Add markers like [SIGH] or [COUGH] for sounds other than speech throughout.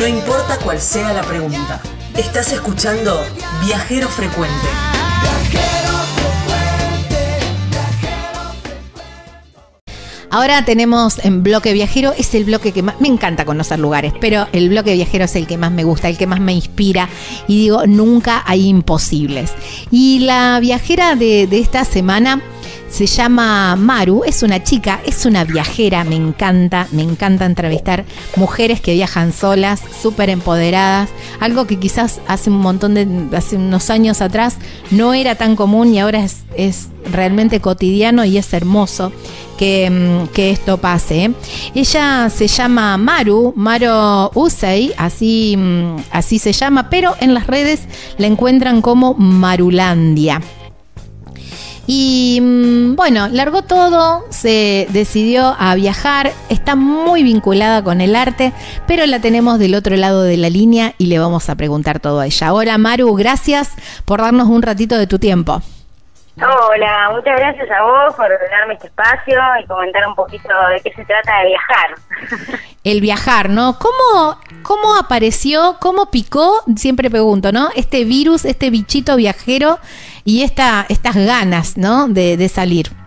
No importa cuál sea la pregunta. Estás escuchando Viajero Frecuente. Ahora tenemos en bloque viajero, es el bloque que más, me encanta conocer lugares, pero el bloque viajero es el que más me gusta, el que más me inspira y digo, nunca hay imposibles. Y la viajera de, de esta semana se llama Maru, es una chica, es una viajera, me encanta, me encanta entrevistar mujeres que viajan solas, súper empoderadas, algo que quizás hace un montón de, hace unos años atrás no era tan común y ahora es, es realmente cotidiano y es hermoso que, mm, que esto pase. ¿eh? Ella se llama Maru, Maru Usei, así, mm, así se llama, pero en las redes la encuentran como Marulandia. Y mm, bueno, largó todo, se decidió a viajar, está muy vinculada con el arte, pero la tenemos del otro lado de la línea y le vamos a preguntar todo a ella. Hola Maru, gracias por darnos un ratito de tu tiempo. Hola, muchas gracias a vos por darme este espacio y comentar un poquito de qué se trata de viajar. [LAUGHS] El viajar, ¿no? ¿Cómo, cómo apareció, cómo picó, siempre pregunto, ¿no? Este virus, este bichito viajero y esta, estas ganas, ¿no? De, de salir.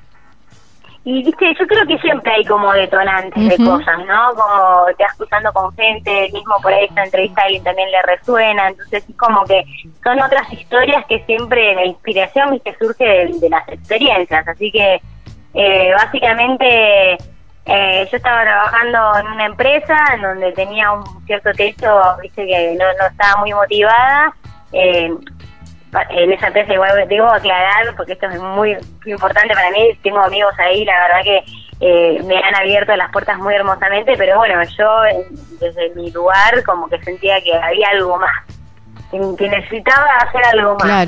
Y viste, yo creo que siempre hay como detonantes de cosas, ¿no? Como te vas cruzando con gente, mismo por ahí esta entrevista a alguien también le resuena, entonces es como que son otras historias que siempre la inspiración, viste, surge de, las experiencias, así que eh, básicamente eh, yo estaba trabajando en una empresa en donde tenía un cierto techo, viste, que no, no estaba muy motivada, eh, en esa empresa igual digo aclarar porque esto es muy importante para mí tengo amigos ahí la verdad que eh, me han abierto las puertas muy hermosamente pero bueno yo desde mi lugar como que sentía que había algo más que, necesitaba hacer algo más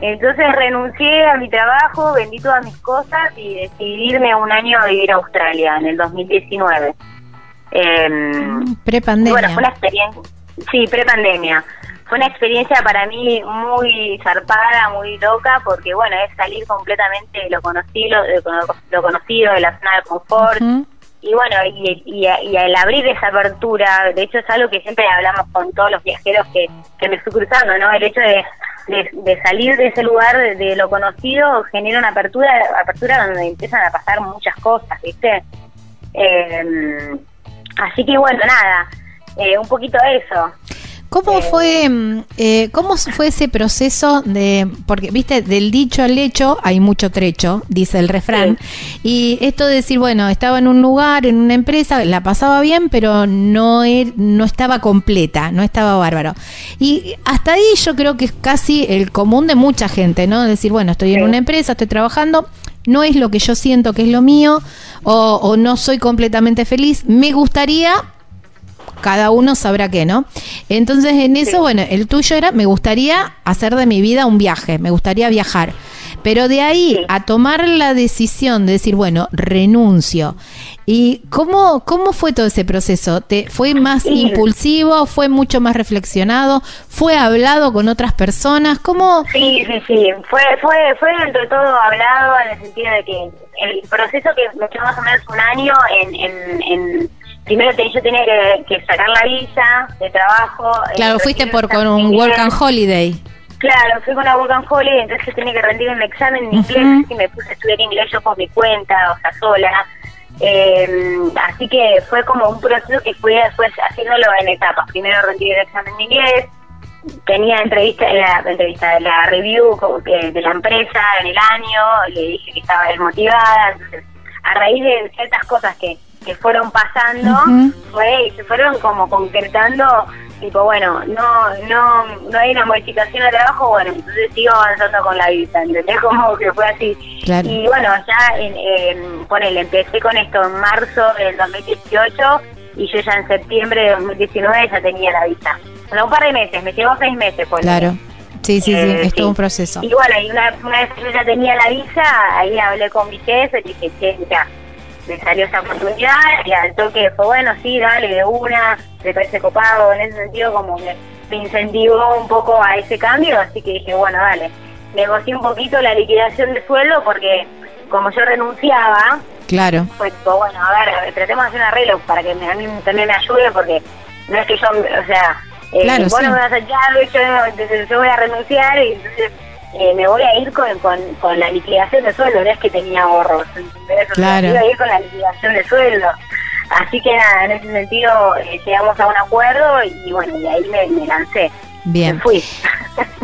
entonces renuncié a mi trabajo vendí todas mis cosas y decidí irme un año a vivir a Australia en el 2019 eh, pre-pandemia. bueno fue una experiencia sí pre-pandemia fue una experiencia para mí muy zarpada, muy loca, porque bueno, es salir completamente de lo conocido, de lo conocido, de la zona de confort. Y bueno, y, y, y, el abrir esa apertura, de hecho es algo que siempre hablamos con todos los viajeros que, que me fui cruzando, ¿no? El hecho de, de, salir de ese lugar, de, lo conocido, genera una apertura, apertura donde empiezan a pasar muchas cosas, ¿viste? Eh, así que bueno, nada, eh, un poquito eso. ¿Cómo fue, mm, eh, ¿Cómo fue ese proceso de, porque viste, del dicho al hecho hay mucho trecho, dice el refrán, y esto de decir, bueno, estaba en un lugar, en una empresa, la pasaba bien, pero no, er, no estaba completa, no estaba bárbaro. Y hasta ahí yo creo que es casi el común de mucha gente, ¿no? Decir, bueno, estoy en una empresa, estoy trabajando, no es lo que yo siento que es lo mío, o, o no soy completamente feliz, me gustaría cada uno sabrá qué, ¿no? Entonces en eso, bueno, el tuyo era, me gustaría hacer de mi vida un viaje, me gustaría viajar. Pero de ahí a tomar la decisión de decir, bueno, renuncio. ¿Y cómo, cómo fue todo ese proceso? ¿Te, ¿Fue más impulsivo? ¿Fue mucho más reflexionado? ¿Fue hablado con otras personas? ¿Cómo? Sí, sí, sí. Fue, fue, fue entre todo hablado en el sentido de que el proceso que me echó más o menos un año en, en, en primero yo tenía que, sacar la visa de trabajo. Eh, claro, fuiste por con un Work and Holiday. Claro, fui con una Work and Holiday, entonces tenía que rendir un examen en inglés y me puse a estudiar inglés yo por mi cuenta, o sea, sola. Eh, así que fue como un proceso que fui después haciéndolo en etapas. Primero rendí el examen de inglés, tenía entrevista, la entrevista, la review de la empresa en el año, le dije que estaba desmotivada, entonces a raíz de ciertas cosas que que fueron pasando fue y se fueron como concretando tipo bueno no no no hay una modificación de trabajo bueno entonces sigo avanzando con la vida ¿entendés? [LAUGHS] como que fue así. Y bueno ya en, ponele empecé con esto en marzo del 2018 y yo ya en septiembre de 2019 ya tenía la visa. Bueno, un par de meses me llevó seis meses pues claro. Sí, sí, sí, eh, es todo un proceso. Y bueno, y una, una, vez que yo ya tenía la visa, ahí hablé con mi jefe y dije, che, ya, me salió esa oportunidad y al toque fue bueno, sí, dale, de una, me parece copado, en ese sentido como que me incentivó un poco a ese cambio, así que dije, bueno, dale, negocié un poquito la liquidación de sueldo porque como yo renunciaba, claro pues bueno, a ver, tratemos de hacer un arreglo para que me, a mí también me ayude porque no es que yo, o sea, eh, Claro, vos sí. no me vas a echar, yo, yo voy a renunciar y entonces eh, me voy a ir con, con, con la liquidación de sueldo, no es que tenía ahorros, ¿entendés? O sea, Claro. iba a ir con la liquidación de sueldo. Así que nada, en ese sentido eh, llegamos a un acuerdo y bueno, y ahí me, me lancé. Bien. Me fui.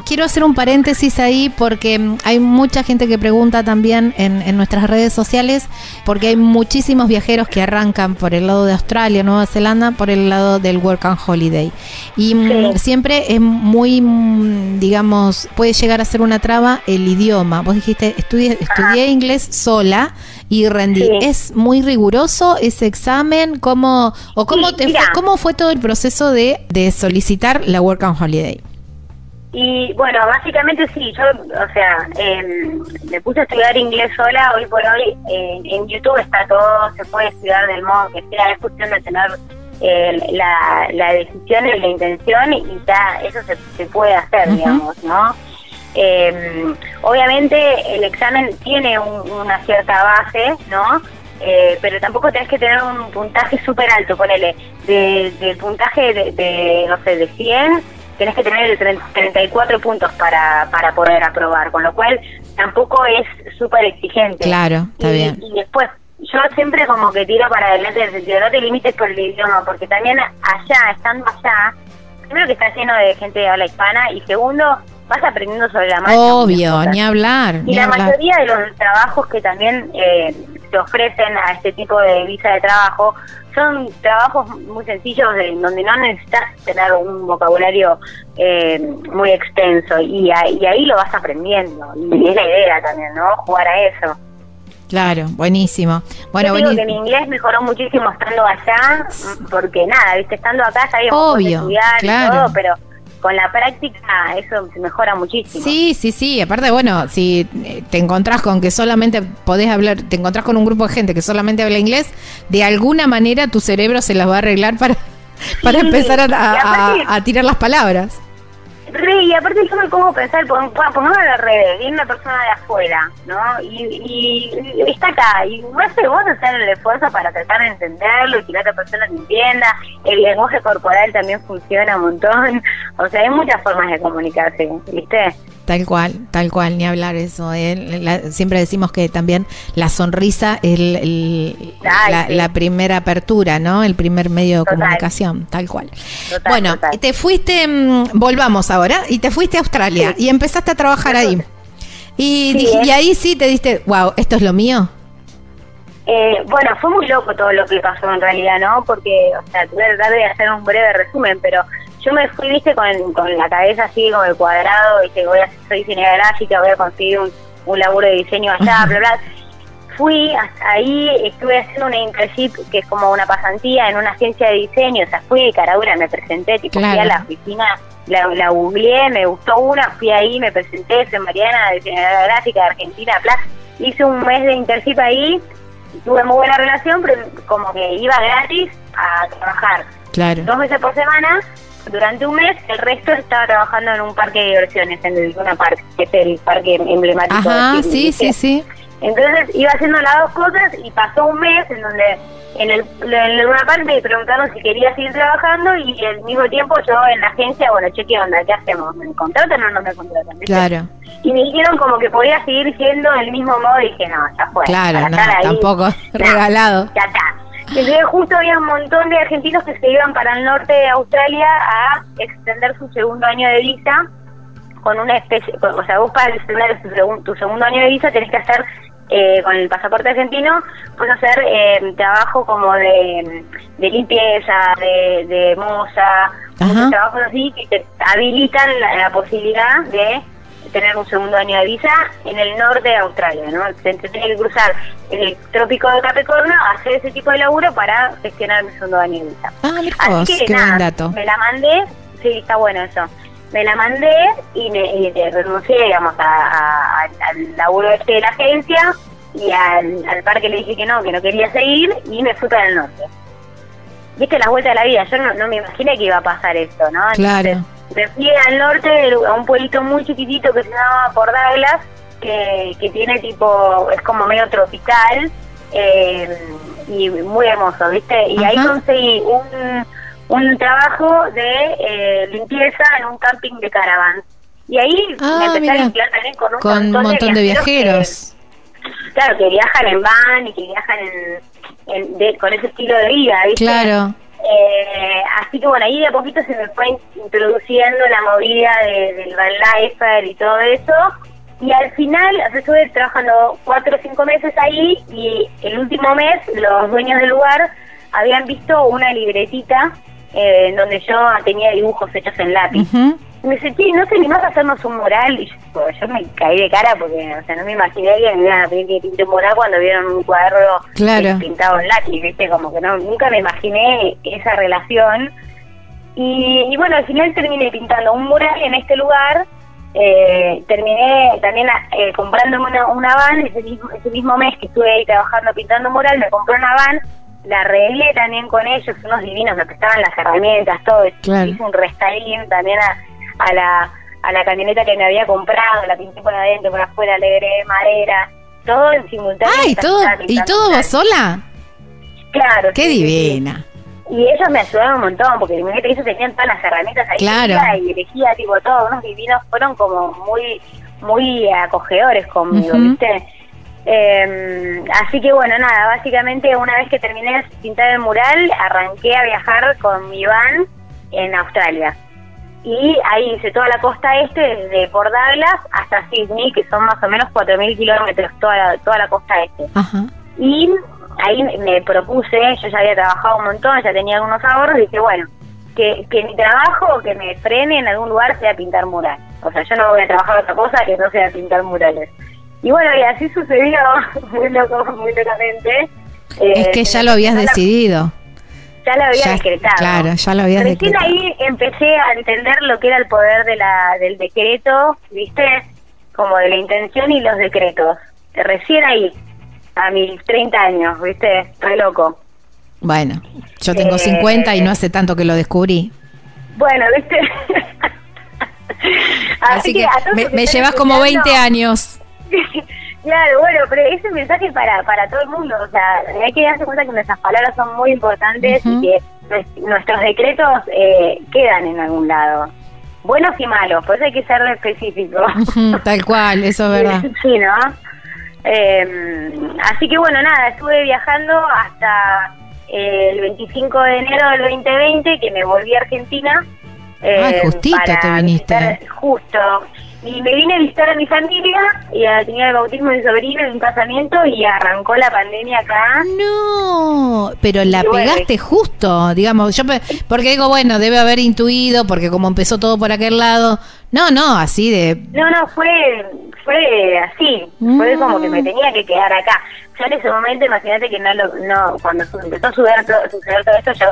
Quiero hacer un paréntesis ahí porque mm, hay mucha gente que pregunta también en, en nuestras redes sociales, porque hay muchísimos viajeros que arrancan por el lado de Australia, Nueva Zelanda, por el lado del Work and Holiday. Y mm, Sí. siempre es muy, mm, digamos, puede llegar a ser una traba el idioma. Vos dijiste, estudié, estudié inglés sola y rendí. Sí. ¿Es muy riguroso ese examen? ¿Cómo, o cómo, Sí, te mira. fue, cómo fue todo el proceso de, de solicitar la Work and Holiday? Y bueno, básicamente sí, yo, o sea, em, me puse a estudiar inglés sola, hoy por hoy eh, en YouTube está todo, se puede estudiar del modo que sea, es cuestión de tener eh, la, la decisión y la intención y ya eso se, se puede hacer, digamos, ¿no? Em, obviamente el examen tiene un- una cierta base, ¿no? Eh, pero tampoco tenés que tener un puntaje súper alto, ponele, de, del puntaje de, de, no sé, de 100, tenés que tener el 30 34 puntos para, para poder aprobar, con lo cual tampoco es súper exigente. Claro, está y, bien. Y después, yo siempre como que tiro para adelante en el sentido, no te limites por el idioma, porque también allá, estando allá, primero que está lleno de gente de habla hispana y segundo, vas aprendiendo sobre la marcha. Obvio, ni hablar. Y ni la hablar. mayoría de los trabajos que también eh, se ofrecen a este tipo de visa de trabajo son trabajos muy sencillos de, donde no necesitas tener un vocabulario eh, muy extenso y, a- y ahí lo vas aprendiendo. Y es la idea también, ¿no? Jugar a eso. Claro, buenísimo. Bueno, Yo digo buenísimo. que mi inglés mejoró muchísimo estando allá, porque nada, viste, estando acá sabíamos Obvio, estudiar claro. y todo, pero con la práctica eso mejora muchísimo. Sí, sí, sí. Aparte, bueno, si eh, te encontrás con que solamente podés hablar, te encontrás con un grupo de gente que solamente habla inglés, de alguna manera tu cerebro se las va a arreglar para, [LAUGHS] para Sí, empezar a- a tirar las palabras. Re, y aparte yo me pongo a pensar, pon- pon- pongamos al revés, viene una persona de afuera, ¿no? Y, y está acá, y no sé, vos hacer el esfuerzo para tratar de entenderlo y que la otra persona te entienda, el lenguaje corporal también funciona un montón, o sea, hay muchas formas de comunicarse, ¿viste? Tal cual, tal cual, ni hablar eso. eh. La- siempre decimos que también la sonrisa es el- el- Ay, la, sí. la primera apertura, ¿no? El primer medio de Total. comunicación, tal cual. Total, bueno, total. te fuiste, mm, volvamos ahora, y te fuiste a Australia Sí. y empezaste a trabajar ahí. Y, Sí, dij- ¿eh? y ahí sí te diste, wow, esto es lo mío. Eh, bueno, fue muy loco todo lo que pasó en realidad, ¿no? Porque, o sea, voy a tratar de hacer un breve resumen, pero yo me fui, viste, con, con la cabeza así como el cuadrado, viste, voy a, soy diseñadora gráfica, voy a conseguir un, un laburo de diseño allá, bla, bla. Fui hasta ahí, estuve haciendo una internship que es como una pasantía en una agencia de diseño, o sea, fui de caradura, me presenté, tipo, fui a Claro. la oficina, la, la googleé, me gustó una, fui ahí, me presenté, soy Mariana, diseñadora gráfica de Argentina, bla. Hice un mes de internship ahí, tuve muy buena relación, pero como que iba gratis a trabajar Claro. dos veces por semana durante un mes, el resto estaba trabajando en un parque de diversiones, en el Luna Park, que es el parque emblemático. Ajá, de sí, sí, sí. Entonces iba haciendo las dos cosas y pasó un mes en donde en el, en Luna Park me preguntaron si quería seguir trabajando y al mismo tiempo yo en la agencia, bueno, che, ¿qué onda? ¿Qué hacemos? ¿Me contratan o no me contratan? ¿Viste? Claro, Y me dijeron como que podía seguir siendo del mismo modo y dije, no, ya fue. claro, no, tampoco [LAUGHS] no, regalado. ya está. Entonces justo había un montón de argentinos que se iban para el norte de Australia a extender su segundo año de visa con una especie, con- o sea, vos para extender tu, segun- tu segundo año de visa tenés que hacer eh, con el pasaporte argentino, puedes hacer eh, trabajo como de, de limpieza, de, de moza, muchos trabajos así que te habilitan la, la posibilidad de tener un segundo año de visa en el norte de Australia, ¿no? Tenés que cruzar el trópico de Capricornio, hacer ese tipo de laburo para gestionar mi segundo año de visa. Ah, Así que qué nada, buen dato. me la mandé, sí, está bueno eso. Me la mandé y, me, y renuncié, digamos, a- a- al- laburo este de la agencia y al, al parque le dije que no, que no quería seguir y me fui para el norte. Viste la vuelta de la vida, yo no, no me imaginé que iba a pasar esto, ¿no? Claro. Me fui al norte, a un pueblito muy chiquitito que se llama Por Douglas, que, que tiene tipo, es como medio tropical eh, y muy hermoso, ¿viste? Y ahí Ajá. conseguí un, un trabajo de eh, limpieza en un camping de caravans. Y ahí Ah, me empecé mira. a vincular también con un Con montón, montón de que- viajeros. claro, que viajan en van y que viajan en, en- de- con ese estilo de vida, ¿viste? Claro. Eh, así que bueno, ahí de a poquito se me fue in- introduciendo la movida de- del van y todo eso. Y al final, o sea, estuve trabajando cuatro o cinco meses ahí y el último mes los dueños del lugar habían visto una libretita eh, donde yo tenía dibujos hechos en lápiz. Y me dice, "Che, ¿no te animás a hacernos un mural? Y yo, pues, yo me caí de cara porque, o sea, no me imaginé que me iban a pedir que pinte un mural cuando vieron un cuadro Claro. eh, pintado en lápiz, ¿viste? Como que no, nunca me imaginé esa relación. Y, y bueno, al final terminé pintando un mural en este lugar. Eh, terminé también eh, comprándome una, una van ese mismo, ese mismo mes que estuve ahí trabajando pintando mural, me compré una van, la arreglé también con ellos, unos divinos, me prestaban las herramientas, todo, Claro. hice un restyling también a, a la a la camioneta que me había comprado, la pinté por adentro, por afuera, le agregué madera, todo en simultáneo. Ay, mientras todo, ¿y todo vos sola? Claro. Qué sí, sí, sí. divina. Y ellos me ayudaron un montón, porque que ellos tenían todas las herramientas ahí Claro. y elegía tipo todo, unos divinos, fueron como muy muy acogedores conmigo. ¿viste? Eh, así que bueno, nada, básicamente una vez que terminé de pintar el mural, arranqué a viajar con mi van en Australia. Y ahí hice toda la costa este, desde Port Douglas hasta Sydney, que son más o menos 4.000 kilómetros toda la, toda la costa este. Ajá. Y ahí me- propuse, yo ya había trabajado un montón, ya tenía algunos ahorros, y dije, bueno, que, que mi trabajo, que me frene en algún lugar, sea pintar mural. O sea, yo no voy a trabajar otra cosa que no sea pintar murales. Y bueno, y así sucedió, [LAUGHS] muy loco, muy locamente. Eh, Es que ya se lo habías la- decidido. Ya lo había Ya- decretado. claro, ya lo habías Recién decretado. ahí empecé a entender lo que era el poder de la, del decreto, ¿viste? Como de la intención y los decretos. Recién ahí, a mis 30 años, ¿viste? Re loco. Bueno, yo tengo Eh, 50 y no hace tanto que lo descubrí. Bueno, ¿viste? [LAUGHS] Así, que, me, me llevas como 20 escuchando- años. [LAUGHS] Claro, bueno, pero ese mensaje para, para todo el mundo, o sea, hay que darse cuenta que nuestras palabras son muy importantes y que nues- nuestros decretos eh, quedan en algún lado, buenos y malos, por eso hay que ser específico. Tal cual, eso es [LAUGHS] verdad. Sí, ¿no? Eh, así que bueno, nada, estuve viajando hasta eh, el 25 de enero del 2020, que me volví a Argentina. eh, Ah, justito para te viniste. justo. Y me vine a visitar a mi familia, y a- tenía el bautismo de mi sobrino y un casamiento, y arrancó la pandemia acá. No, pero la bueno, pegaste justo, digamos, yo porque digo, bueno, debe haber intuido, porque como empezó todo por aquel lado, no, no, así de, No, no, fue fue así, fue Mm. como que me tenía que quedar acá. Yo en ese momento, imagínate que no, lo, no cuando empezó a suceder todo, suceder todo esto, yo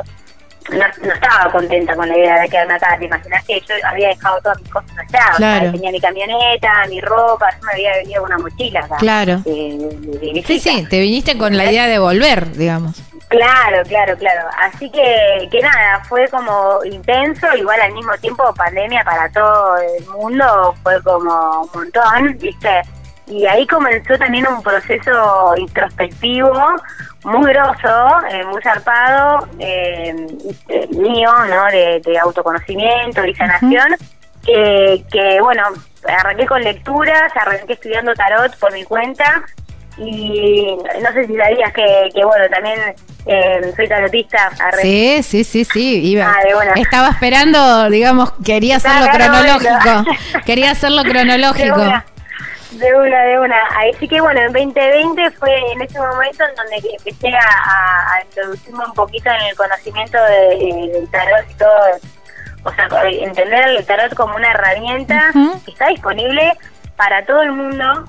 no, no estaba contenta con la idea de quedarme acá. Te imaginas que yo había dejado todas mis cosas allá, o sea, Claro. tenía mi camioneta, mi ropa, yo me había venido con una mochila acá. Claro. eh, sí, sí, te viniste con la idea de volver, digamos. Claro, claro, claro. Así que, que nada, fue como intenso, igual al mismo tiempo pandemia para todo el mundo, fue como un montón, ¿viste? Y ahí comenzó también un proceso introspectivo muy grosso, eh, muy zarpado, eh, eh, mío, ¿no? De, de autoconocimiento y sanación, que, que, bueno, arranqué con lecturas, arranqué estudiando tarot por mi cuenta, y no sé si sabías que, que bueno, también eh, soy tarotista. arre- Sí, sí, sí, sí, iba. Ah. Estaba esperando, digamos, quería hacerlo cronológico, quería hacerlo [LAUGHS] cronológico. De una, de una. Así que bueno, en 2020 fue en ese momento en donde empecé a, a- a introducirme un poquito en el conocimiento de- del tarot y todo. O sea, entender el tarot como una herramienta que está disponible para todo el mundo.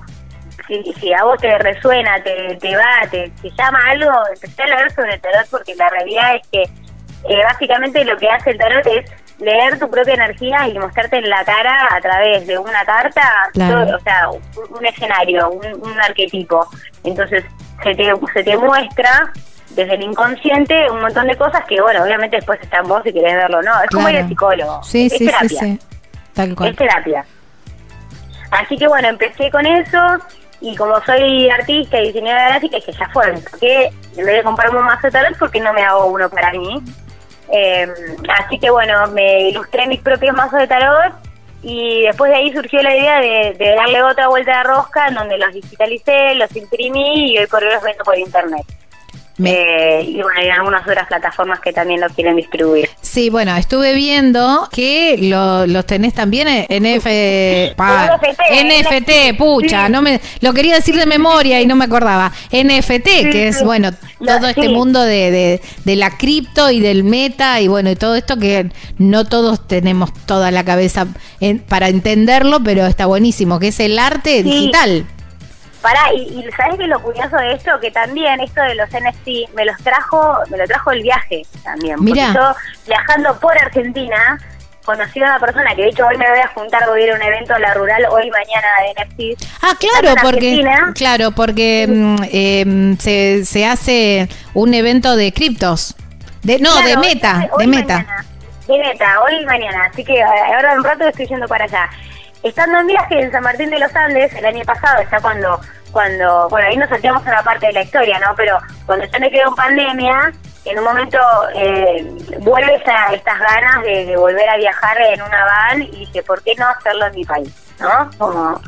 Si, si a vos te resuena, te, te va, te, te llama algo, empecé a leer sobre el tarot porque la realidad es que eh, básicamente lo que hace el tarot es leer tu propia energía y mostrarte en la cara a través de una carta, Claro. todo- o sea, un, un escenario, un, un arquetipo. Entonces se te, se te muestra desde el inconsciente un montón de cosas que, bueno, obviamente después está en vos si querés verlo, ¿no? Es como ir al psicólogo. Sí, es sí, sí, terapia sí. Tal cual. es terapia. Así que bueno, empecé con eso y como soy artista y diseñadora gráfica, dije, ya fue, que en vez de comprarme un mazo de tarot, porque no me hago uno para mí? Eh, así que bueno, me ilustré mis propios mazos de tarot y después de ahí surgió la idea de, de darle otra vuelta de rosca en donde los digitalicé, los imprimí y hoy por hoy los vendo por internet. Me- Eh, y bueno, hay algunas otras plataformas que también lo quieren distribuir. Sí, bueno, estuve viendo que lo- los tenés también en F, [LAUGHS] pa- NFT, NFT, pucha, sí. no me lo quería decir de memoria y no me acordaba. NFT, que es bueno, todo este sí. mundo de, de, de la cripto y del meta y bueno, y todo esto que no todos tenemos toda la cabeza en- para entenderlo, pero está buenísimo, que es el arte digital. Pará, y, y ¿sabes qué es lo curioso de esto? Que también esto de los NFT me los trajo, me lo trajo el viaje también. Mirá. Porque yo viajando por Argentina conocí a una persona que de hecho hoy me voy a juntar, voy a ir a un evento en la rural hoy y mañana de NFT. Ah, claro, porque Argentina. claro, porque em, se, se hace un evento de criptos. De, no, Claro, de meta, hoy de meta. mañana. De meta, hoy y mañana. Así que eh, ahora un rato estoy yendo para allá. Estando en viaje en San Martín de los Andes el año pasado, ya cuando, cuando, bueno, ahí nos salteamos una parte de la historia, ¿no? Pero cuando yo me quedé en pandemia, en un momento eh, vuelve esa- estas ganas de, de volver a viajar en una van y dije, ¿por qué no hacerlo en mi país? ¿No? Como,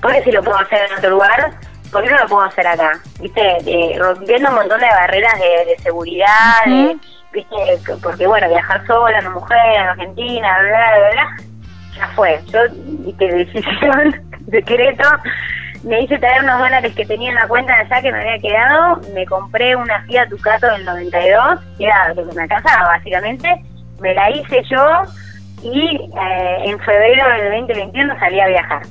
porque si lo puedo hacer en otro lugar, ¿por qué no lo puedo hacer acá? ¿Viste? Eh, rompiendo un montón de barreras de, de seguridad, de- Ujú. ¿viste? Que- Porque, bueno, viajar sola, una mujer en Argentina, bla, bla, bla, ya fue. Yo, [LAUGHS] de decisión, decreto, me hice traer unos dólares que tenía en la cuenta de allá que me había quedado, me compré una Fiat Ducato del 92, que era lo que me alcanzaba, básicamente, me la hice yo y eh, en febrero del 2021 salí a viajar.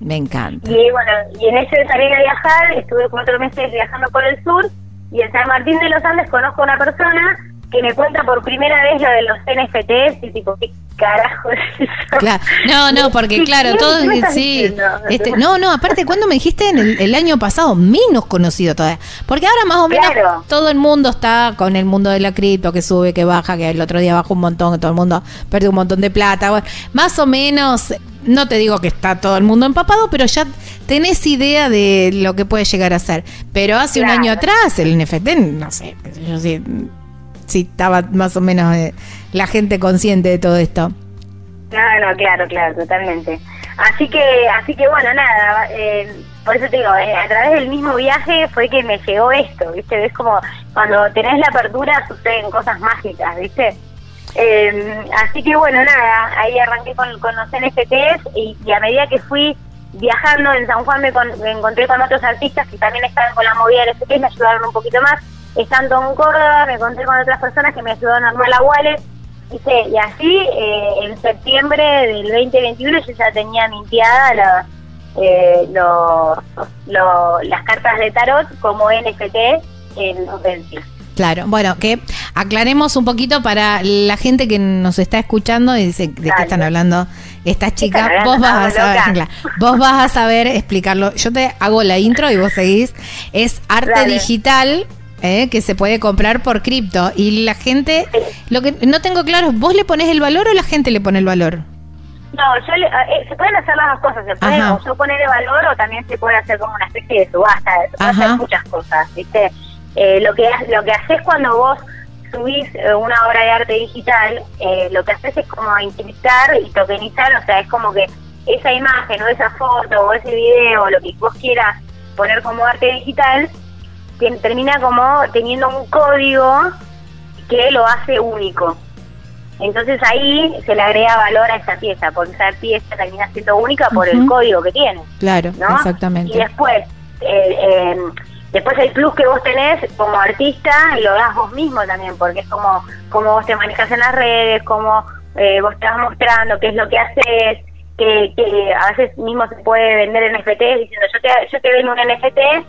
Me encanta. Y bueno, y en ese de salir a viajar, estuve cuatro meses viajando por el sur y en San Martín de los Andes conozco a una persona que me cuenta por primera vez lo de los NFTs y tipo, ¿qué carajo es eso? Claro. No, no, porque claro, ¿qué- todo qué me estás sí. Este, no, no, aparte cuando me dijiste en el, el año pasado, menos conocido todavía. Porque ahora más o menos Claro. todo el mundo está con el mundo de la cripto, que sube, que baja, que el otro día bajó un montón, que todo el mundo perdió un montón de plata. Bueno, más o menos, no te digo que está todo el mundo empapado, pero ya tenés idea de lo que puede llegar a ser. Pero hace un año atrás, el NFT, no sé yo sí, sí estaba más o menos eh, la gente consciente de todo esto. No, no, claro, claro, totalmente. Así que, así que bueno, nada, eh, por eso te digo, eh, a través del mismo viaje fue que me llegó esto, ¿viste? Es como cuando tenés la apertura suceden cosas mágicas, ¿viste? Eh, así que bueno, nada, ahí arranqué con, con los NFTs y, y a medida que fui viajando en San Juan me, con- me encontré con otros artistas que también estaban con la movida del NFT, me ayudaron un poquito más. Estando en Córdoba me encontré con otras personas que me ayudaron a armar la wallet ¿viste? Y así, eh, en septiembre del 2021 yo ya tenía mintiada la- eh, lo- lo- las cartas de tarot como NFT en OpenSea. Claro, bueno, que aclaremos un poquito para la gente que nos está escuchando y dice de qué están hablando estas chicas. Vos vas a saber, claro, vos vas a saber explicarlo. Yo te hago la intro y vos seguís. Es arte Dale. digital. Eh, que se puede comprar por cripto. Y la gente lo que no tengo claro vos le pones el valor o la gente le pone el valor No, yo le- eh, se pueden hacer las dos cosas, se puede o yo poner el valor o también se puede hacer como una especie de subasta, se puede hacer muchas cosas, ¿viste? Eh, lo que lo que haces cuando vos subís eh, una obra de arte digital, eh, lo que haces es como encriptar y tokenizar, o sea, es como que esa imagen o esa foto o ese video o lo que vos quieras poner como arte digital, termina como teniendo un código que lo hace único. Entonces ahí se le agrega valor a esa pieza, porque esa pieza termina siendo única por el código que tiene, claro ¿no? exactamente Y después, eh, eh, después el plus que vos tenés como artista lo das vos mismo también, porque es como, como vos te manejas en las redes, como eh, vos te vas mostrando qué es lo que haces, que, que a veces mismo se puede vender NFTs diciendo yo te, yo te vendo un NFT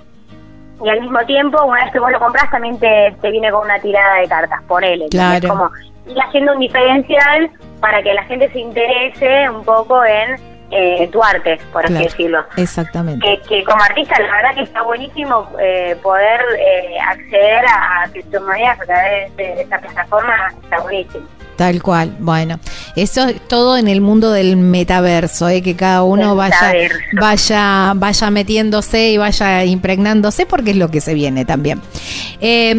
y al mismo tiempo, una vez que vos lo compras, también te, te viene con una tirada de cartas, ponele. Claro. Como ir haciendo un diferencial para que la gente se interese un poco en, eh, tu arte, por así decirlo. exactamente Que, que como artista, la verdad que está buenísimo eh, poder eh, acceder a, a criptomonedas a través de, de esta plataforma, está buenísimo. Tal cual. Bueno, eso es todo en el mundo del metaverso, ¿eh? que cada uno vaya, vaya, vaya metiéndose y vaya impregnándose porque es lo que se viene también. Eh,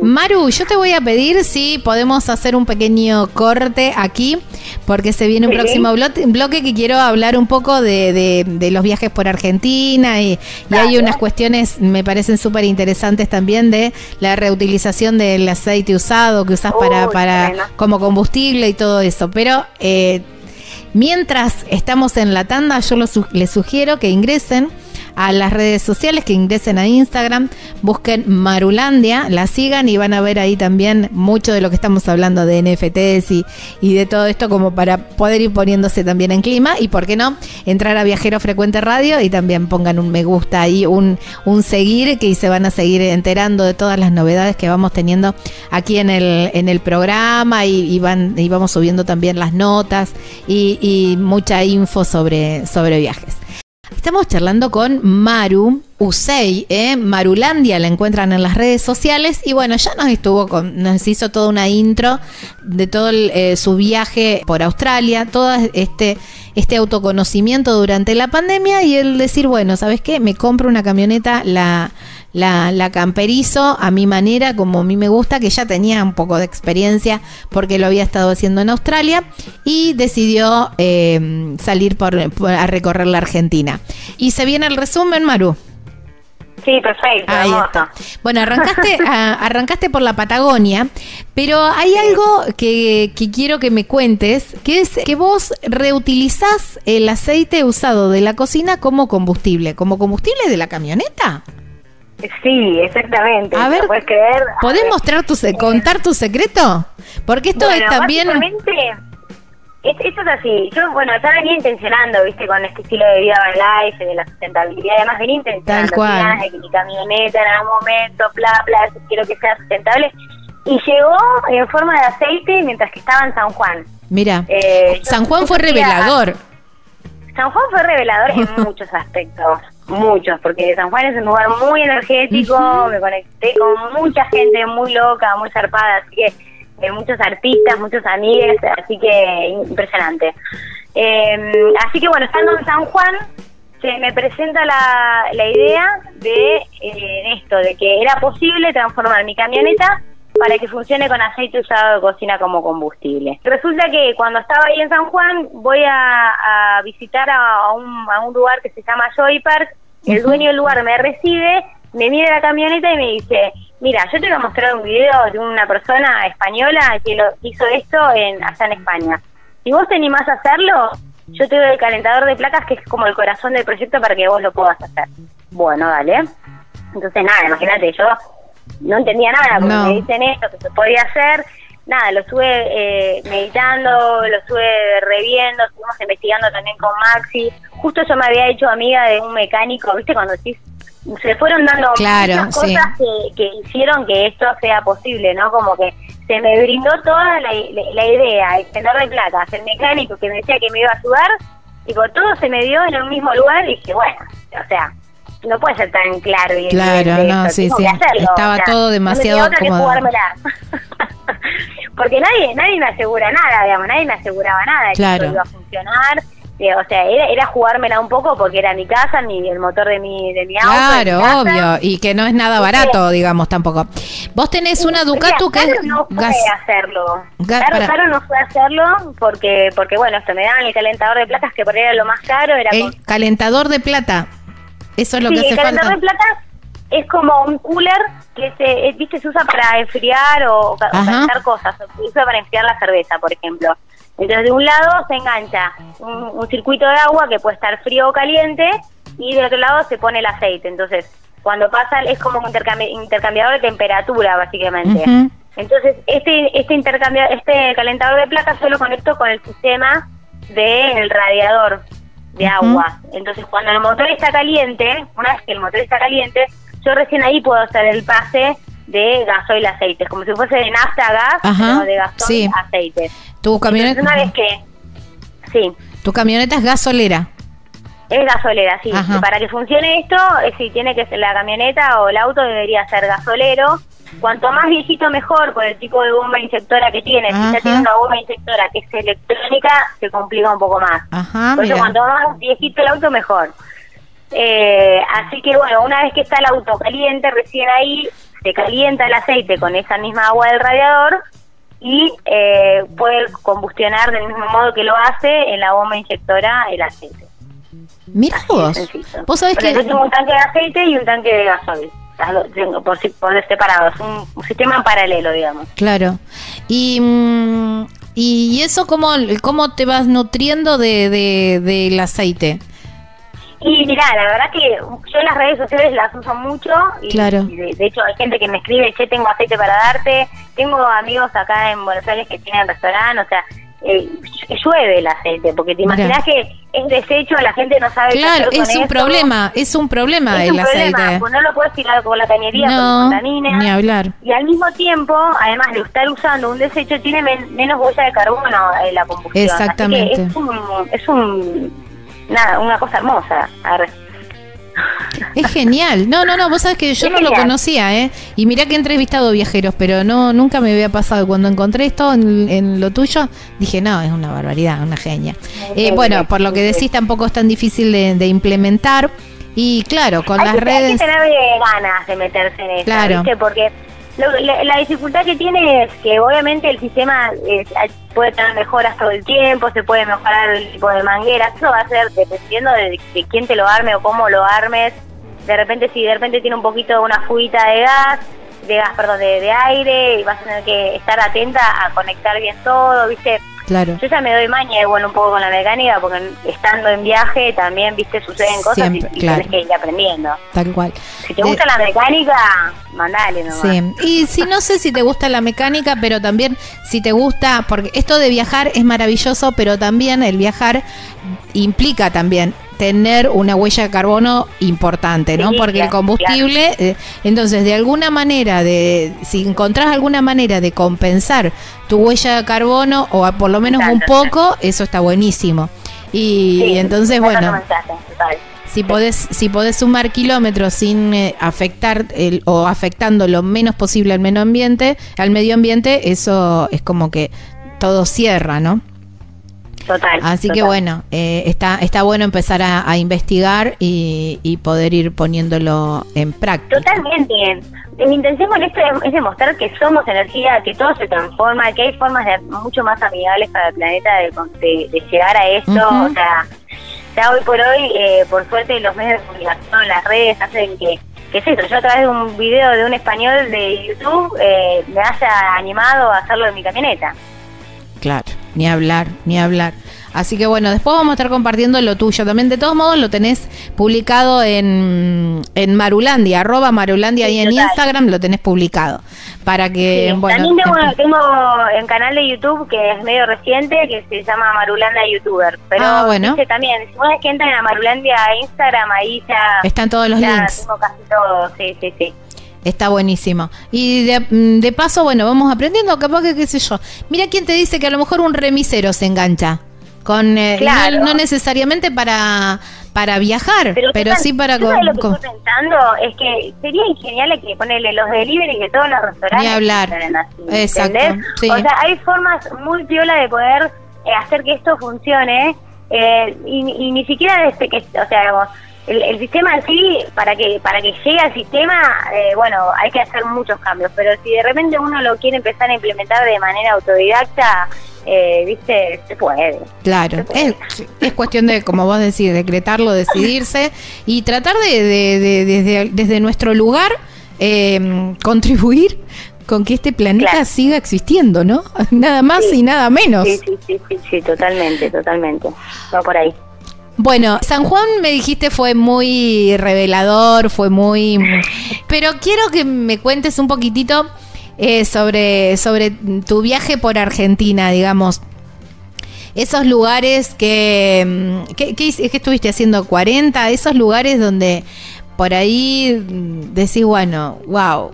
Maru, yo te voy a pedir si podemos hacer un pequeño corte aquí, porque se viene un próximo bloque, que quiero hablar un poco de, los viajes por Argentina y, hay unas cuestiones, me parecen súper interesantes también de la reutilización del aceite usado que usas para, para como combustible y todo eso. Pero eh, mientras estamos en la tanda, yo les sugiero que ingresen a las redes sociales, que ingresen a Instagram, busquen Marulandia, la sigan y van a ver ahí también mucho de lo que estamos hablando de NFTs y, y de todo esto como para poder ir poniéndose también en clima y, ¿por qué no?, entrar a Viajero Frecuente Radio y también pongan un me gusta ahí, un, un seguir, que se van a seguir enterando de todas las novedades que vamos teniendo aquí en el, en el programa y, van, y vamos subiendo también las notas y, y mucha info sobre, sobre viajes. Estamos charlando con Maru Usei, ¿eh? Marulandia la encuentran en las redes sociales y bueno, ya nos estuvo con, nos hizo toda una intro de todo eh, su viaje por Australia, todo este, este autoconocimiento durante la pandemia y el decir, bueno, ¿sabes qué? Me compro una camioneta, la, la, la camperizo a mi manera, como a mí me gusta, que ya tenía un poco de experiencia porque lo había estado haciendo en Australia y decidió eh, salir por, a recorrer la Argentina. Y se viene el resumen, Maru. Sí, perfecto. Bueno, arrancaste, [LAUGHS] arrancaste por la Patagonia, pero hay algo que, que, quiero que me cuentes, que es que vos reutilizás el aceite usado de la cocina como combustible, como combustible de la camioneta. Sí, exactamente. A ver, ¿puedes creer? ¿Podés mostrar tu, contar tu secreto? Porque esto es también... Esto es así. Yo, bueno, ya venía intencionando, viste, con este estilo de vida van life, de la sustentabilidad. Además, venía intencionando Tal cual. de que mi camioneta en algún momento, bla, bla, quiero que sea sustentable. Y llegó en forma de aceite mientras que estaba en San Juan. Mira, eh, San Juan fue revelador. San Juan fue revelador en [LAUGHS] muchos aspectos, muchos, porque San Juan es un lugar muy energético, me conecté con mucha gente muy loca, muy zarpada, así que eh, muchos artistas, muchos amigos, así que impresionante. Eh, así que bueno, estando en San Juan, se me presenta la, la idea de eh, esto, de que era posible transformar mi camioneta para que funcione con aceite usado de cocina como combustible. Resulta que cuando estaba ahí en San Juan voy a, visitar a un, a un lugar que se llama Joy Park, el dueño del lugar me recibe, me mira la camioneta y me dice, mira, yo te voy a mostrar un video de una persona española que lo hizo esto en allá en España. Si vos te animás a hacerlo, yo te doy el calentador de placas que es como el corazón del proyecto para que vos lo puedas hacer. Bueno, dale. Entonces, nada, imagínate, yo no entendía nada, porque me dicen esto, que se podía hacer. Nada, lo estuve eh, meditando, lo estuve reviendo, estuvimos investigando también con Maxi. Justo yo me había hecho amiga de un mecánico, ¿viste? Cuando se fueron dando muchas cosas que, hicieron que esto sea posible, ¿no? Como que se me brindó toda la, idea, el tenor de plata, el mecánico que me decía que me iba a ayudar, por todo se me dio en el mismo lugar y dije, bueno, o sea, no puede ser tan claro y claro no sí sí. estaba todo demasiado no [LAUGHS] porque nadie nadie me asegura nada digamos nadie me aseguraba nada de que iba a funcionar eh, o sea era, era jugármela un poco porque era mi casa mi el motor de mi de mi auto claro obvio y que no es nada barato digamos tampoco. Vos tenés una Ducatu que no fue hacerlo. claro, no fue hacerlo porque porque bueno esto me daban el calentador de placas que por ahí era lo más caro era el calentador de plata eso es lo que hace el calentador de plata es como un cooler que se, viste, se usa para enfriar o, calentar cosas. Se usa para enfriar la cerveza, por ejemplo. Entonces, de un lado se engancha un, circuito de agua que puede estar frío o caliente y del otro lado se pone el aceite. Entonces, cuando pasa, es como un intercambiador de temperatura, básicamente. Entonces, este este intercambio, este calentador de placas solo conecto con el sistema del radiador de agua. Entonces, cuando el motor está caliente, una vez que el motor está caliente, yo recién ahí puedo hacer el pase de gasoil aceite, como si fuese de nafta a gas, de gasoil aceite. ¿Tu camioneta? una vez que, sí. ¿Tu camioneta es gasolera? Es gasolera, sí. Para que funcione esto, eh, si tiene que ser la camioneta o el auto debería ser gasolero. Cuanto más viejito mejor por el tipo de bomba inyectora que tiene. Si ya tiene una bomba inyectora que es electrónica, se complica un poco más. Ajá, por eso cuanto más viejito el auto, mejor. Eh, así que bueno, una vez que está el auto caliente, recién ahí se calienta el aceite con esa misma agua del radiador y eh, puede combustionar del mismo modo que lo hace en la bomba inyectora el aceite. Mira vos, vos sabés que... tengo un tanque de aceite y un tanque de gasoil. Por, por separados, un, un, sistema en paralelo, digamos. Claro. Y, mm, y eso cómo, cómo te vas nutriendo de, de, del aceite. Y mira, la verdad que yo las redes sociales las uso mucho y, claro. de, hecho hay gente que me escribe, che, tengo aceite para darte, tengo amigos acá en Buenos Aires que tienen restaurante, o sea, eh, llueve el aceite, porque te imaginas que es desecho, la gente no sabe claro, qué hacer es un problema, es un problema es el un aceite. Problema, pues no lo puedes tirar con la cañería, no, con ni hablar. Y al mismo tiempo, además de estar usando un desecho, tiene menos huella de carbono en la combustión. Exactamente. es un, es un nada, una cosa hermosa. Es genial. No, no, no, vos sabés que yo no lo conocía, ¿eh? Y mirá que he entrevistado viajeros, pero no nunca me había pasado. Cuando encontré esto en, lo tuyo, dije, no, es una barbaridad, una genia. Eh, bueno, por lo que decís, tampoco es tan difícil de, implementar. Y claro, con las redes. Hay que tener ganas de meterse en eso, claro. Porque la, dificultad que tiene es que obviamente el sistema eh, puede tener mejoras todo el tiempo, se puede mejorar el tipo de manguera, eso va a ser dependiendo de, quién te lo arme o cómo lo armes. De repente, si de repente tiene un poquito de una fuita de gas, de gas, perdón, de, de aire, y vas a tener que estar atenta a conectar bien todo, ¿viste? Claro. Yo ya me doy maña igual un poco con la mecánica porque estando en viaje también, viste, suceden cosas y, tienes que ir aprendiendo. Tal cual. Si te gusta la mecánica, mandale nomás. Sí. Y si no sé si te gusta la mecánica, pero también si te gusta, porque esto de viajar es maravilloso, pero también el viajar implica también tener una huella de carbono importante, ¿no? Porque el combustible, eh, entonces de alguna manera, de si encontrás alguna manera de compensar tu huella de carbono o por lo menos un poco, eso está buenísimo. Y, entonces, bueno, si podés, si podés sumar kilómetros sin eh, afectar el, o afectando lo menos posible al medio ambiente, al medio ambiente, eso es como que todo cierra, ¿no? Total. Así que bueno, eh, está, está bueno empezar a, investigar y, poder ir poniéndolo en práctica. Totalmente. Mi intención con esto es, demostrar que somos energía, que todo se transforma, que hay formas de, mucho más amigables para el planeta de, llegar a esto. O sea, ya hoy por hoy, eh, por suerte, los medios de comunicación, las redes hacen que ¿qué es eso? Yo a través de un video de un español de YouTube eh, me haya animado a hacerlo en mi camioneta. Claro, ni hablar, ni hablar. Así que bueno, después vamos a estar compartiendo lo tuyo. También de todos modos lo tenés publicado en, en Marulandia, arroba Marulandia y en Instagram lo tenés publicado. Para que, bueno. También tengo, tengo un canal de YouTube que es medio reciente que se llama Marulandia YouTuber. Pero ah, bueno. también, si una que entran a Marulandia Instagram, ahí ya. Están todos los links. Tengo casi todo, sí, sí, sí. Está buenísimo. Y mm, de, paso, bueno, vamos aprendiendo, capaz que qué sé yo. Mira quién te dice que a lo mejor un remisero se engancha. Con, eh, no, necesariamente para para viajar, pero, sí para... Con, lo que estoy pensando es que sería genial que ponerle los delivery que todos los restaurantes... Ni hablar. Exacto. O sea, hay formas muy piola de poder eh, hacer que esto funcione eh, y, y, ni siquiera desde que... O sea, digamos, el, sistema en sí, para que para que llegue al sistema, eh, bueno, hay que hacer muchos cambios, pero si de repente uno lo quiere empezar a implementar de manera autodidacta, eh, viste, se puede. Claro, Es, es, cuestión de, como vos decís, decretarlo, decidirse [LAUGHS] y tratar de, de, desde, desde nuestro lugar eh, contribuir con que este planeta siga existiendo, ¿no? [LAUGHS] Nada más y nada menos. Sí, sí, sí, sí, sí, totalmente, totalmente. Va por ahí. Bueno, San Juan me dijiste fue muy revelador, fue muy... Pero quiero que me cuentes un poquitito eh, sobre, sobre tu viaje por Argentina, digamos. Esos lugares que... ¿Qué, qué, qué estuviste haciendo? ¿40? Esos lugares donde por ahí decís, bueno, wow,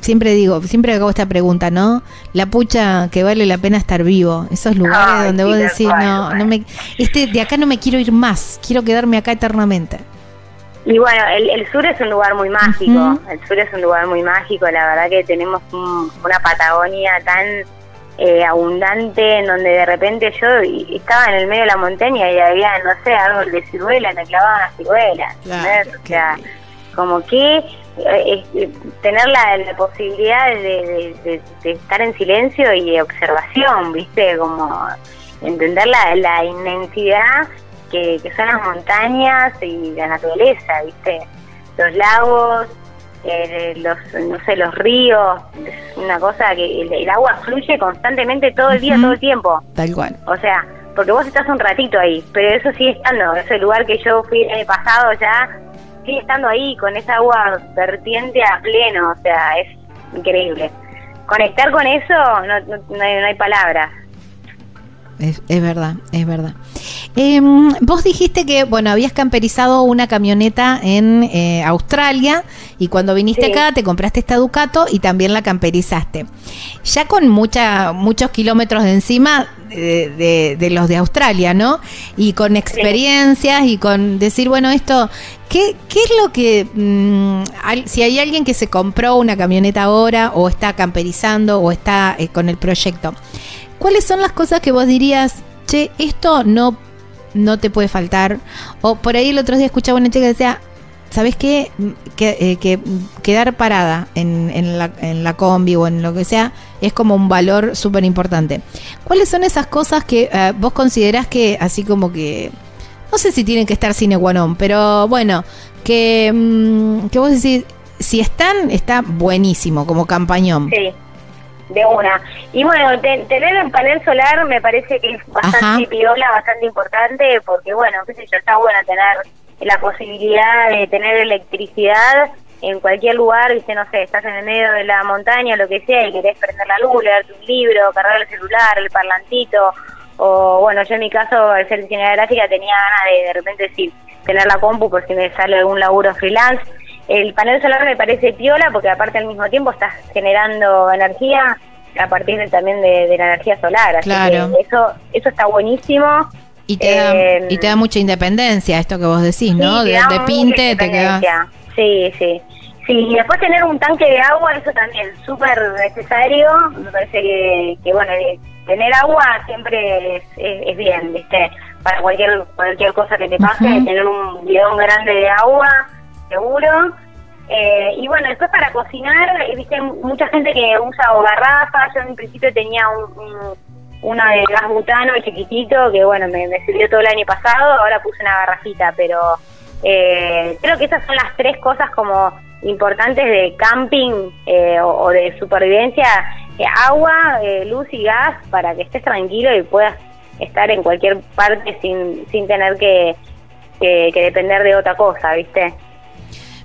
siempre digo, siempre hago esta pregunta, ¿no? La pucha que vale la pena estar vivo. Esos lugares donde vos decís, no, no me, este, de acá no me quiero ir más, quiero quedarme acá eternamente. Y bueno, el, sur es un lugar muy mágico, el sur es un lugar muy mágico, la verdad que tenemos una Patagonia tan eh, abundante en donde de repente yo estaba en el medio de la montaña y había, no sé, árbol de ciruela, me clavaban las ciruelas. o sea, como que eh, eh, tener la, posibilidad de, estar en silencio y de observación, ¿viste? Como entender la, la inmensidad que, son las montañas y la naturaleza, ¿viste? Los lagos, eh, los, no sé, los ríos, es una cosa que el, agua fluye constantemente todo el día, todo el tiempo. Tal cual. O sea, porque vos estás un ratito ahí, pero eso sigue estando, ese lugar que yo fui el año pasado ya, sigue estando ahí con esa agua vertiente a pleno, o sea, es increíble. Conectar con eso no, no, no hay palabras. Es, es, verdad, es verdad. Em, vos dijiste que, bueno, habías camperizado una camioneta en eh, Australia y cuando viniste acá te compraste esta Ducato y también la camperizaste. Ya con mucha, muchos kilómetros de encima de, los de Australia, ¿no? Y con experiencias y con decir, bueno, esto, ¿qué, qué es lo que, mm, si hay alguien que se compró una camioneta ahora o está camperizando o está eh, con el proyecto? ¿Cuáles son las cosas que vos dirías, che, esto no, no te puede faltar? O por ahí el otro día escuchaba una chica que decía, ¿sabes qué? Que, eh, que quedar parada en, en, la, en la combi o en lo que sea es como un valor súper importante. ¿Cuáles son esas cosas que eh, vos considerás que así como que... No sé si tienen que estar sin guanón, pero bueno, que, mm, que vos decís, si están, está buenísimo como campañón. Sí de una. Y bueno, tener un panel solar me parece que es bastante piola, bastante importante, porque bueno, qué sé yo, está bueno tener la posibilidad de tener electricidad en cualquier lugar, viste, no sé, estás en el medio de la montaña, lo que sea, y querés prender la luz, leerte un libro, cargar el celular, el parlantito, o bueno, yo en mi caso, al ser diseñadora gráfica, tenía ganas de de repente sí, tener la compu por si me sale algún laburo freelance, el panel solar me parece piola porque aparte al mismo tiempo estás generando energía a partir también de, la energía solar. Así claro. que eso, eso está buenísimo. Y te, da, eh, y te da mucha independencia, esto que vos decís, ¿no? de, pinte te quedas. Sí, sí. Sí, y después tener un tanque de agua, eso también súper necesario. Me parece que, que bueno, tener agua siempre es, es, bien, ¿viste? Para cualquier cualquier cosa que te pase, tener un bidón grande de agua seguro. Eh, y bueno, después para cocinar, eh, viste, mucha gente que usa o garrafa. Yo en principio tenía un, uno de gas butano chiquitito que, bueno, me, sirvió todo el año pasado. Ahora puse una garrafita, pero eh, creo que esas son las tres cosas como importantes de camping o, de supervivencia: agua, luz y gas para que estés tranquilo y puedas estar en cualquier parte sin, sin tener que, que depender de otra cosa, ¿viste?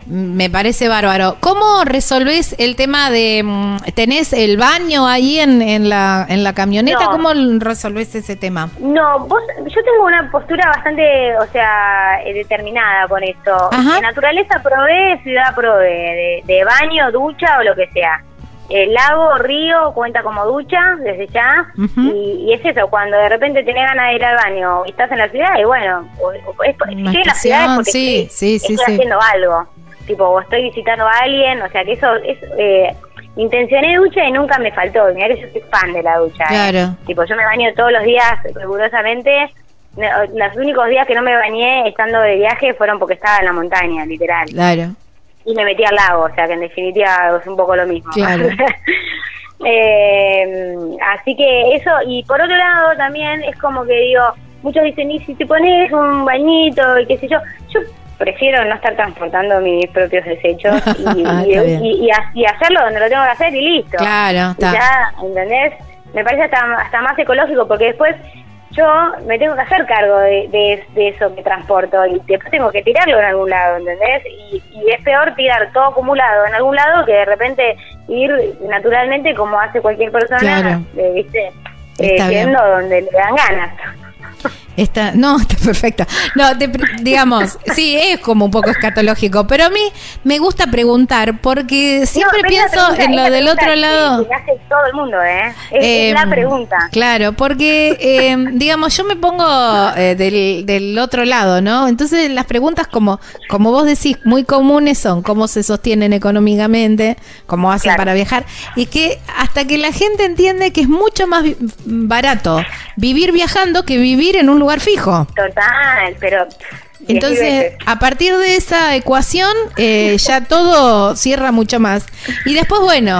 Me parece bárbaro. ¿Cómo resolvés el tema de... Mm, ¿Tenés el baño ahí en, en, la, en la camioneta? ¿Cómo resolvés ese tema? No, vos, yo tengo una postura bastante, o sea, eh, determinada con esto. De naturaleza probé, ciudad probé, de, baño, ducha o lo que sea. El lago, río, cuenta como ducha desde ya. y, es eso, cuando de repente tenés ganas de ir al baño y estás en la ciudad, y bueno, es, en la ciudad es porque sí, sí, sí, estoy haciendo algo tipo, o estoy visitando a alguien, o sea que eso es... Eh, intencioné ducha y nunca me faltó. Mira que yo soy fan de la ducha. ¿eh? Claro. Tipo, yo me baño todos los días rigurosamente. Los únicos días que no me bañé estando de viaje fueron porque estaba en la montaña, literal. Claro. Y me metí al lago, o sea que en definitiva es un poco lo mismo. Claro. [LAUGHS] eh, así que eso, y por otro lado también es como que digo, muchos dicen, y si te pones un bañito y qué sé yo, yo prefiero no estar transportando mis propios desechos [LAUGHS] y, ah, y, hacerlo donde lo tengo que hacer y listo. Claro, está. ya, ¿entendés? Me parece hasta, hasta más ecológico porque después yo me tengo que hacer cargo de, de, eso que transporto y después tengo que tirarlo en algún lado, ¿entendés? Y, es peor tirar todo acumulado en algún lado que de repente ir naturalmente como hace cualquier persona, eh, ¿viste? Eh, donde le dan ganas. Está, no, [LAUGHS] está perfecto. No, digamos, sí, es como un poco escatológico, pero a mí me gusta preguntar porque siempre pienso en lo del otro lado. Que hace todo el mundo, ¿eh? Es, la em, pregunta. Claro, porque, em, digamos, yo me pongo eh, del, del, otro lado, ¿no? Entonces las preguntas como, como vos decís, muy comunes son cómo se sostienen económicamente, cómo hacen para viajar, y que hasta que la gente entiende que es mucho más barato vivir viajando que vivir en un lugar fijo. Total, pero entonces, a partir de esa ecuación, eh, ya todo cierra mucho más. Y después, bueno,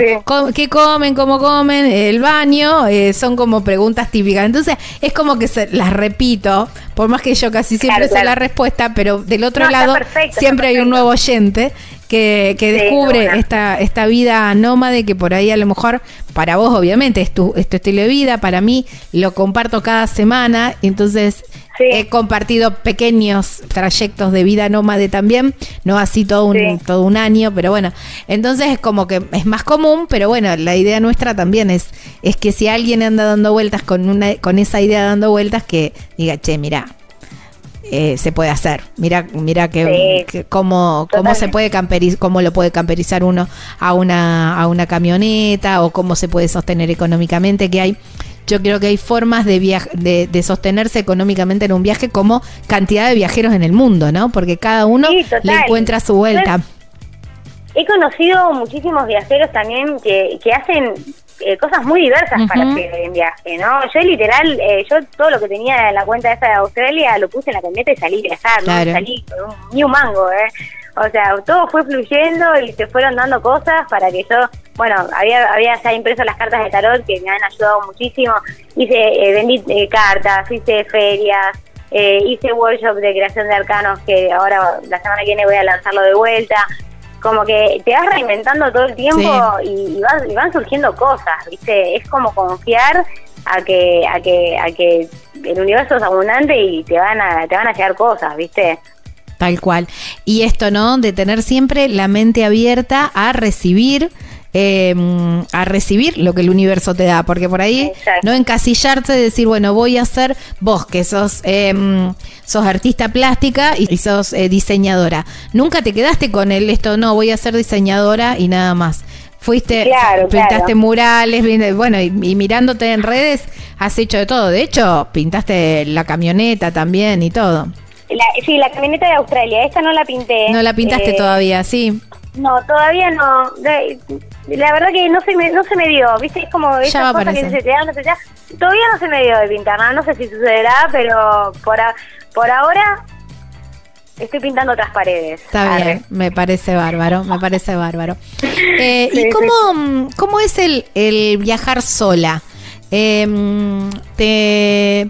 ¿qué comen? ¿Cómo comen? El baño, eh, son como preguntas típicas. Entonces, es como que se, las repito, por más que yo casi siempre sé la respuesta, pero del otro lado siempre hay un nuevo oyente que, que descubre esta, esta vida nómade que por ahí a lo mejor para vos obviamente es tu, es tu estilo de vida, para mí lo comparto cada semana, entonces He compartido pequeños trayectos de vida nómade también, no así todo un, todo un año, pero bueno, entonces es como que es más común, pero bueno, la idea nuestra también es, es que si alguien anda dando vueltas con, una, con esa idea dando vueltas, que diga, che, mira, eh, se puede hacer. Mira, mira que, cómo, cómo se puede camperizar, cómo lo puede camperizar uno a una, a una camioneta o cómo se puede sostener económicamente, que hay yo creo que hay formas de, de, de, sostenerse económicamente en un viaje como cantidad de viajeros en el mundo, ¿no? Porque cada uno le encuentra su vuelta. He conocido muchísimos viajeros también que, que hacen eh, cosas muy diversas para hacer en viaje, ¿no? Yo literal, eh, yo todo lo que tenía en la cuenta esa de Australia lo puse en la camioneta y salí a viajar, ¿no? Salí con un, ni un mango, ¿eh? O sea, todo fue fluyendo y se fueron dando cosas para que yo, bueno, había, había ya impreso las cartas de tarot que me han ayudado muchísimo. Hice, eh, vendí eh, cartas, hice ferias, eh, hice workshop de creación de arcanos que ahora la semana que viene voy a lanzarlo de vuelta. Como que te vas reinventando todo el tiempo y, y, van surgiendo cosas, ¿viste? Es como confiar a que, a que, a que el universo es abundante y te van a, te van a llegar cosas, ¿viste? Tal cual. Y esto, ¿no? De tener siempre la mente abierta a recibir. Em, a recibir lo que el universo te da, porque por ahí no encasillarse y decir, bueno, voy a ser vos que sos, em, sos artista plástica y sos eh, diseñadora. Nunca te quedaste con el esto, no, voy a ser diseñadora y nada más. Fuiste, pintaste murales, bueno, y, y, mirándote en redes, has hecho de todo. De hecho, pintaste la camioneta también y todo. La, sí, la camioneta de Australia, esta no la pinté. No la pintaste eh, todavía, sí. No, todavía no. La verdad que no se me, no se me dio, ¿viste? Es como esas cosas que se te dan, no se te Todavía no se me dio de pintar, no, no sé si sucederá, pero por, por ahora estoy pintando otras paredes. Está bien, me parece bárbaro, me parece bárbaro. Eh, [LAUGHS] ¿Y cómo, cómo es el, el viajar sola? Eh, te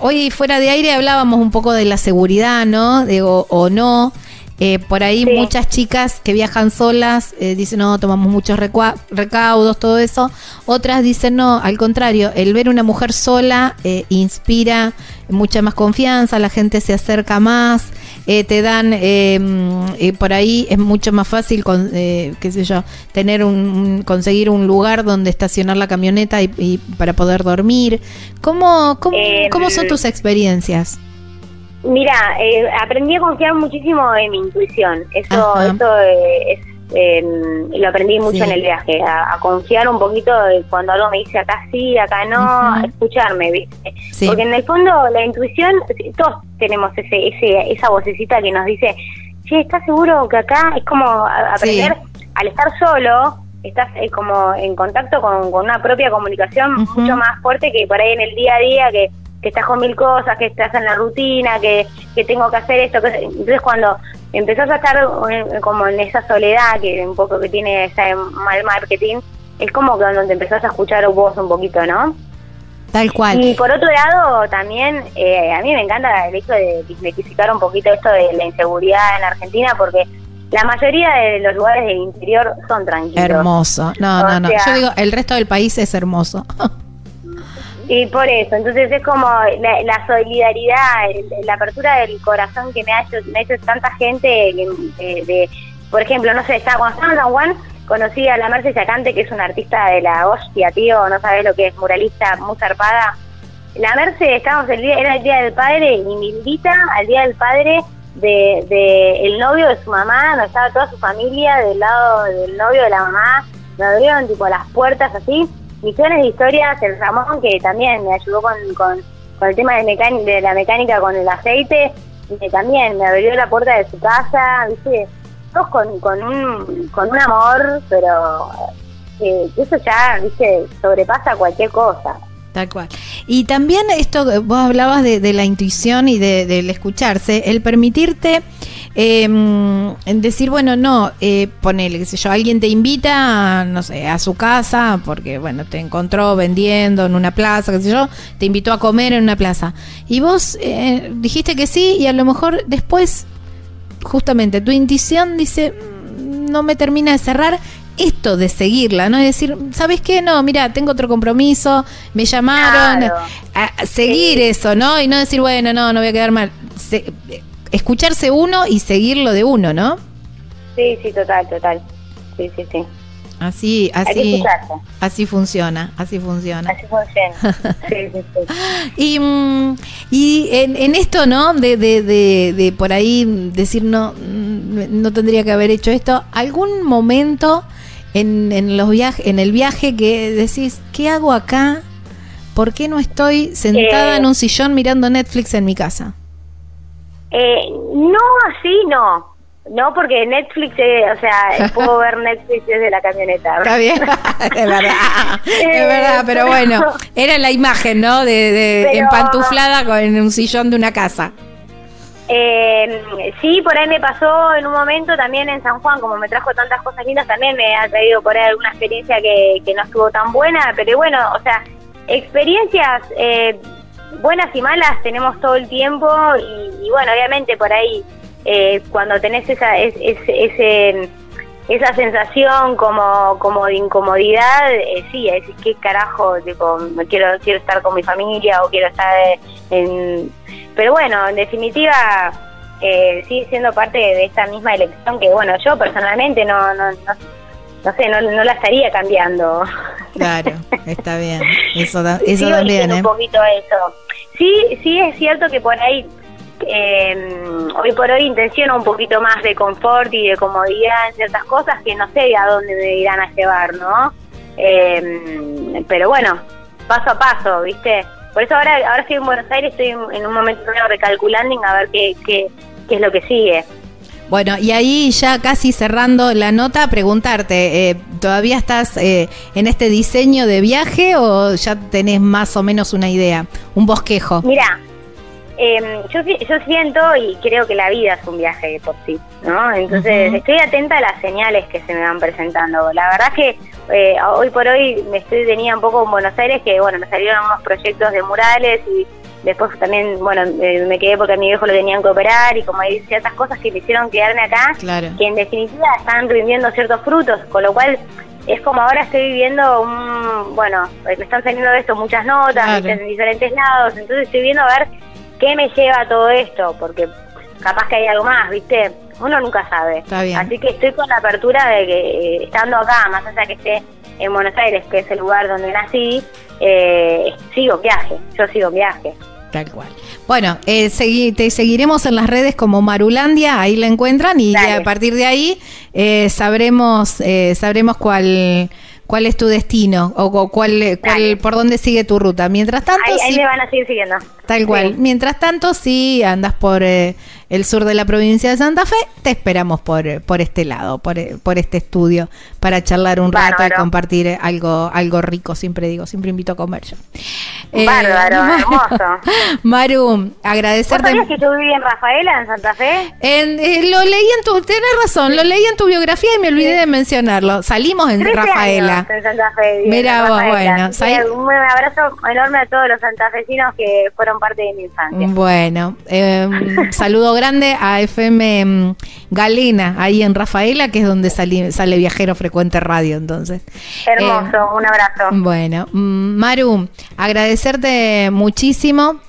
hoy fuera de aire hablábamos un poco de la seguridad, ¿no? De, o, no. Eh, por ahí muchas chicas que viajan solas eh, dicen, no, tomamos muchos recaudos, todo eso. Otras dicen, no, al contrario, el ver una mujer sola eh, inspira mucha más confianza, la gente se acerca más. Eh, te dan, em, eh, por ahí es mucho más fácil, con, eh, qué sé yo, tener un, conseguir un lugar donde estacionar la camioneta y, para poder dormir. ¿Cómo, cómo, ¿Cómo son tus experiencias? Mira, aprendí a confiar muchísimo en mi intuición. Eso, eso es lo aprendí mucho en el viaje, a, confiar un poquito de cuando algo me dice acá sí, acá no, escucharme, ¿viste? Porque en el fondo la intuición, todos tenemos ese, ese esa vocecita que nos dice, sí, ¿estás seguro que acá? Es como aprender, al estar solo, estás eh, como en contacto con, una propia comunicación mucho más fuerte que por ahí en el día a día, que, que estás con mil cosas, que estás en la rutina, que, que tengo que hacer esto. Que, entonces cuando empezás a estar como en esa soledad que un poco que tiene ese mal marketing, es como que donde empezás a escuchar vos un poquito, ¿no? Tal cual. Y por otro lado, también eh, a mí me encanta el hecho de criticar un poquito esto de la inseguridad en Argentina, porque la mayoría de los lugares del interior son tranquilos. Hermoso. No, no, no. Yo digo, el resto del país es hermoso. [LAUGHS] Y por eso, entonces es como la, solidaridad, la apertura del corazón que me ha hecho, me ha hecho tanta gente, de, por ejemplo, no sé, estaba, cuando estaba en San Juan, conocí a la Merce Chacante, que es una artista de la hostia, tío, no sabes lo que es, muralista, muy zarpada. la Merce, estábamos el día, era el Día del Padre y me invita al Día del Padre de, de el novio de su mamá, donde estaba toda su familia del lado del novio de la mamá, me abrieron tipo las puertas así, millones de historias, el Ramón que también me ayudó con, con, el tema de, de la mecánica con el aceite, que también me abrió la puerta de su casa, viste, todos con, con, un, con un amor, pero eh, eso ya, viste, sobrepasa cualquier cosa. Tal cual. Y también esto, vos hablabas de, de la intuición y de, del escucharse, el permitirte eh, decir, bueno, no, eh, ponele, qué sé yo, alguien te invita, no sé, a su casa, porque, bueno, te encontró vendiendo en una plaza, qué sé yo, te invitó a comer en una plaza. Y vos eh, dijiste que sí y a lo mejor después, justamente, tu intuición dice, "Mm, no me termina de cerrar esto de seguirla, ¿no? Es decir, ¿sabes qué? No, mira, tengo otro compromiso, me llamaron, Claro. a, a seguir eso, ¿no? Y no decir, bueno, no, no voy a quedar mal. Se- escucharse uno y seguirlo de uno, ¿no? Sí, sí, total, total. Sí, sí, sí. Así, así, así funciona, así funciona. Así funciona. [LAUGHS] Sí, sí, sí. Y, mm, y en, en esto, ¿no? De, de, de, de por ahí decir, no, mm, no tendría que haber hecho esto. ¿Algún momento en, en, los viajes, en el viaje que decís, ¿qué hago acá? ¿Por qué no estoy sentada Eh. en un sillón mirando Netflix en mi casa? Eh, no, así no. No, porque Netflix, eh, o sea, [LAUGHS] puedo ver Netflix desde la camioneta. Está bien, [LAUGHS] es verdad, es verdad, pero bueno, era la imagen, ¿no? De, de Pero- empantuflada con, en un sillón de una casa. Eh, sí, por ahí me pasó en un momento también en San Juan, como me trajo tantas cosas lindas, también me ha traído por ahí alguna experiencia que, que no estuvo tan buena, pero bueno, o sea, experiencias eh, buenas y malas tenemos todo el tiempo y, y bueno, obviamente por ahí eh, cuando tenés esa, es, es- ese, esa sensación como, como de incomodidad, eh, sí, es qué carajo, tipo, quiero, quiero estar con mi familia o quiero estar en... Pero bueno, en definitiva, eh, sigue siendo parte de esta misma elección que, bueno, yo personalmente no, no, no, no sé, no, no la estaría cambiando. Claro, está bien. Eso, da- [LAUGHS] eso Sigo también, ¿eh? un poquito eso. Sí, sí es cierto que por ahí, eh, hoy por hoy intenciono un poquito más de confort y de comodidad en ciertas cosas que no sé a dónde me irán a llevar, ¿no? Eh, pero bueno, paso a paso, ¿viste? Por eso ahora, ahora estoy en Buenos Aires, estoy en, un momento recalculando a ver qué, qué, qué es lo que sigue. Bueno, y ahí ya casi cerrando la nota, preguntarte, eh, ¿todavía estás eh, en este diseño de viaje o ya tenés más o menos una idea, un bosquejo? Mira, eh, yo, yo siento y creo que la vida es un viaje de por sí, ¿no? Entonces estoy atenta a las señales que se me van presentando. La verdad que eh, hoy por hoy me estoy tenía un poco en Buenos Aires que, bueno, me salieron unos proyectos de murales y después también, bueno, eh, me quedé porque a mi viejo lo tenían que operar y como hay ciertas cosas que me hicieron quedarme acá Claro. que en definitiva están rindiendo ciertos frutos, con lo cual es como ahora estoy viviendo un, bueno, me están saliendo de esto muchas notas en diferentes lados, entonces estoy viendo a ver qué me lleva a todo esto, porque capaz que hay algo más, ¿viste? Uno nunca sabe. Está bien. Así que estoy con la apertura de que eh, estando acá, más allá que esté en Buenos Aires, que es el lugar donde nací, eh, sigo viaje, yo sigo viaje. Tal cual. Bueno, eh, segui- te seguiremos en las redes como Marulandia, ahí la encuentran y a partir de ahí eh, sabremos eh, sabremos cuál cuál es tu destino o, cu- cuál, cuál por dónde sigue tu ruta. Mientras tanto, Ahí, ahí sí, me van a seguir siguiendo. tal cual. Sí. Mientras tanto, si andas por eh, el sur de la provincia de Santa Fe, te esperamos por, por este lado, por, por este estudio, para charlar un rato y compartir algo, algo rico. Siempre digo, siempre invito a comer yo. Eh, Bárbaro, [LAUGHS] hermoso. Maru, ¿Vos agradecerte. sabías que yo viví en Rafaela, en Santa Fe? En- eh, lo leí en tu, tenés razón, lo leí en tu biografía y me olvidé de mencionarlo. Salimos en 13 Rafaela. años en Santa Fe. Mira vos, Rafaela. bueno, Un abrazo enorme a todos los santafesinos que fueron parte de mi infancia. Bueno, eh, saludo grande a FM mm, Galena, ahí en Rafaela, que es donde sali- sale Viajero Frecuente Radio, entonces. Hermoso, Eh, un abrazo. Bueno, mm, Maru, agradecerte muchísimo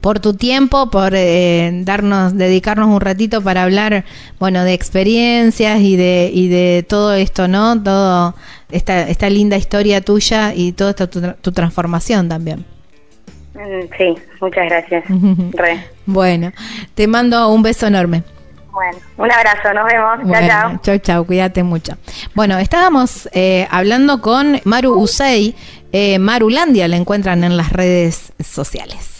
por tu tiempo, por eh, darnos, dedicarnos un ratito para hablar, bueno, de experiencias y de y de todo esto, ¿no? Todo esta esta linda historia tuya y toda esta tu, tu transformación también. Mm, Sí, muchas gracias. [LAUGHS] Re. Bueno, te mando un beso enorme. Bueno, un abrazo, nos vemos. Chao, chao. chau, chau, cuídate mucho. Bueno, estábamos eh, hablando con Maru Usei. Eh, Marulandia la encuentran en las redes sociales.